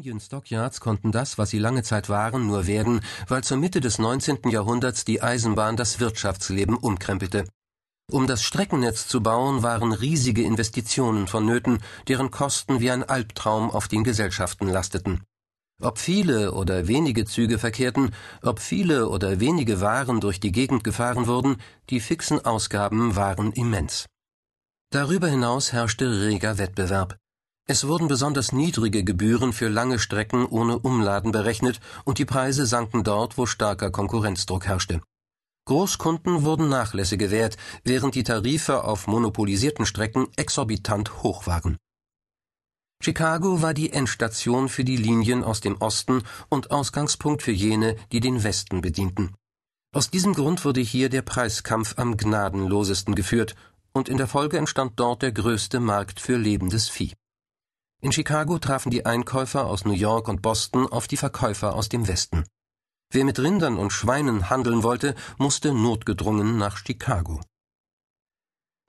Union Stockyards konnten das, was sie lange Zeit waren, nur werden, weil zur Mitte des 19. Jahrhunderts die Eisenbahn das Wirtschaftsleben umkrempelte. Um das Streckennetz zu bauen, waren riesige Investitionen vonnöten, deren Kosten wie ein Albtraum auf den Gesellschaften lasteten. Ob viele oder wenige Züge verkehrten, ob viele oder wenige Waren durch die Gegend gefahren wurden, die fixen Ausgaben waren immens. Darüber hinaus herrschte reger Wettbewerb. Es wurden besonders niedrige Gebühren für lange Strecken ohne Umladen berechnet und die Preise sanken dort, wo starker Konkurrenzdruck herrschte. Großkunden wurden Nachlässe gewährt, während die Tarife auf monopolisierten Strecken exorbitant hoch waren. Chicago war die Endstation für die Linien aus dem Osten und Ausgangspunkt für jene, die den Westen bedienten. Aus diesem Grund wurde hier der Preiskampf am gnadenlosesten geführt, und in der Folge entstand dort der größte Markt für lebendes Vieh. In Chicago trafen die Einkäufer aus New York und Boston auf die Verkäufer aus dem Westen. Wer mit Rindern und Schweinen handeln wollte, musste notgedrungen nach Chicago.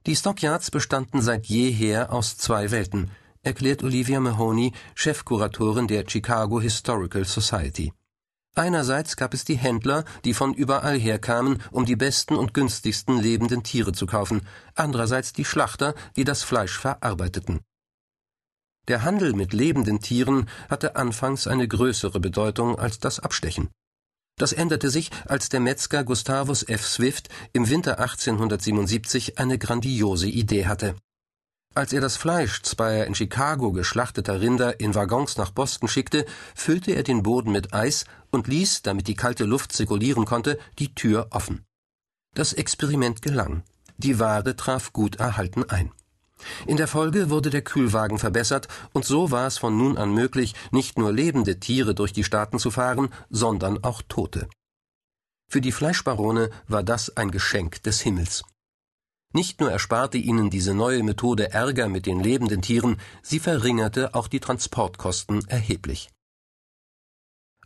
Die Stockyards bestanden seit jeher aus zwei Welten, erklärt Olivia Mahoney, Chefkuratorin der Chicago Historical Society. Einerseits gab es die Händler, die von überall herkamen, um die besten und günstigsten lebenden Tiere zu kaufen, andererseits die Schlachter, die das Fleisch verarbeiteten. Der Handel mit lebenden Tieren hatte anfangs eine größere Bedeutung als das Abstechen. Das änderte sich, als der Metzger Gustavus F. Swift im Winter 1877 eine grandiose Idee hatte. Als er das Fleisch zweier in Chicago geschlachteter Rinder in Waggons nach Boston schickte, füllte er den Boden mit Eis und ließ, damit die kalte Luft zirkulieren konnte, die Tür offen. Das Experiment gelang. Die Ware traf gut erhalten ein. In der Folge wurde der Kühlwagen verbessert, und so war es von nun an möglich, nicht nur lebende Tiere durch die Staaten zu fahren, sondern auch tote. Für die Fleischbarone war das ein Geschenk des Himmels. Nicht nur ersparte ihnen diese neue Methode Ärger mit den lebenden Tieren, sie verringerte auch die Transportkosten erheblich.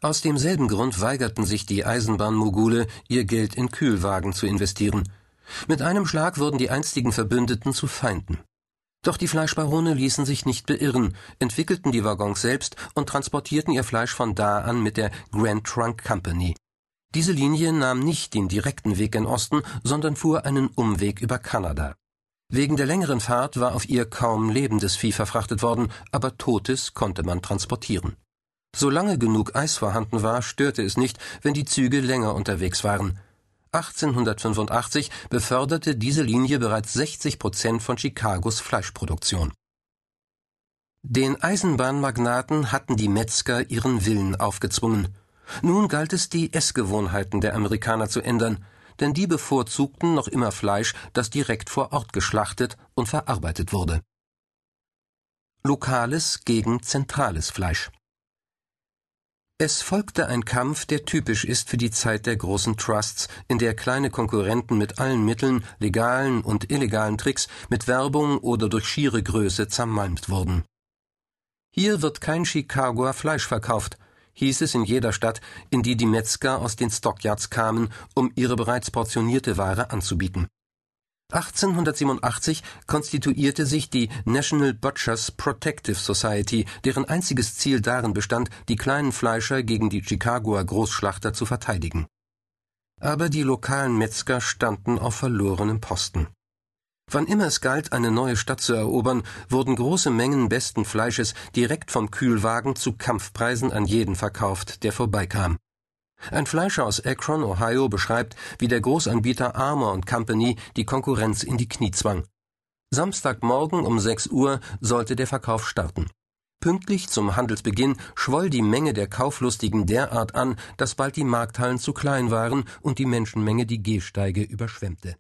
Aus demselben Grund weigerten sich die Eisenbahnmogule, ihr Geld in Kühlwagen zu investieren. Mit einem Schlag wurden die einstigen Verbündeten zu Feinden. Doch die Fleischbarone ließen sich nicht beirren, entwickelten die Waggons selbst und transportierten ihr Fleisch von da an mit der Grand Trunk Company. Diese Linie nahm nicht den direkten Weg in Osten, sondern fuhr einen Umweg über Kanada. Wegen der längeren Fahrt war auf ihr kaum lebendes Vieh verfrachtet worden, aber totes konnte man transportieren. Solange genug Eis vorhanden war, störte es nicht, wenn die Züge länger unterwegs waren. 1885 beförderte diese Linie bereits 60 Prozent von Chicagos Fleischproduktion. Den Eisenbahnmagnaten hatten die Metzger ihren Willen aufgezwungen. Nun galt es, die Essgewohnheiten der Amerikaner zu ändern, denn die bevorzugten noch immer Fleisch, das direkt vor Ort geschlachtet und verarbeitet wurde. Lokales gegen zentrales Fleisch. Es folgte ein Kampf, der typisch ist für die Zeit der großen Trusts, in der kleine Konkurrenten mit allen Mitteln, legalen und illegalen Tricks, mit Werbung oder durch schiere Größe zermalmt wurden. Hier wird kein Chicagoer Fleisch verkauft, hieß es in jeder Stadt, in die die Metzger aus den Stockyards kamen, um ihre bereits portionierte Ware anzubieten. 1887 konstituierte sich die National Butchers Protective Society, deren einziges Ziel darin bestand, die kleinen Fleischer gegen die Chicagoer Großschlachter zu verteidigen. Aber die lokalen Metzger standen auf verlorenem Posten. Wann immer es galt, eine neue Stadt zu erobern, wurden große Mengen besten Fleisches direkt vom Kühlwagen zu Kampfpreisen an jeden verkauft, der vorbeikam. Ein Fleischer aus Akron, Ohio, beschreibt, wie der Großanbieter Armour Company die Konkurrenz in die Knie zwang. Samstagmorgen um 6 Uhr sollte der Verkauf starten. Pünktlich zum Handelsbeginn schwoll die Menge der Kauflustigen derart an, dass bald die Markthallen zu klein waren und die Menschenmenge die Gehsteige überschwemmte.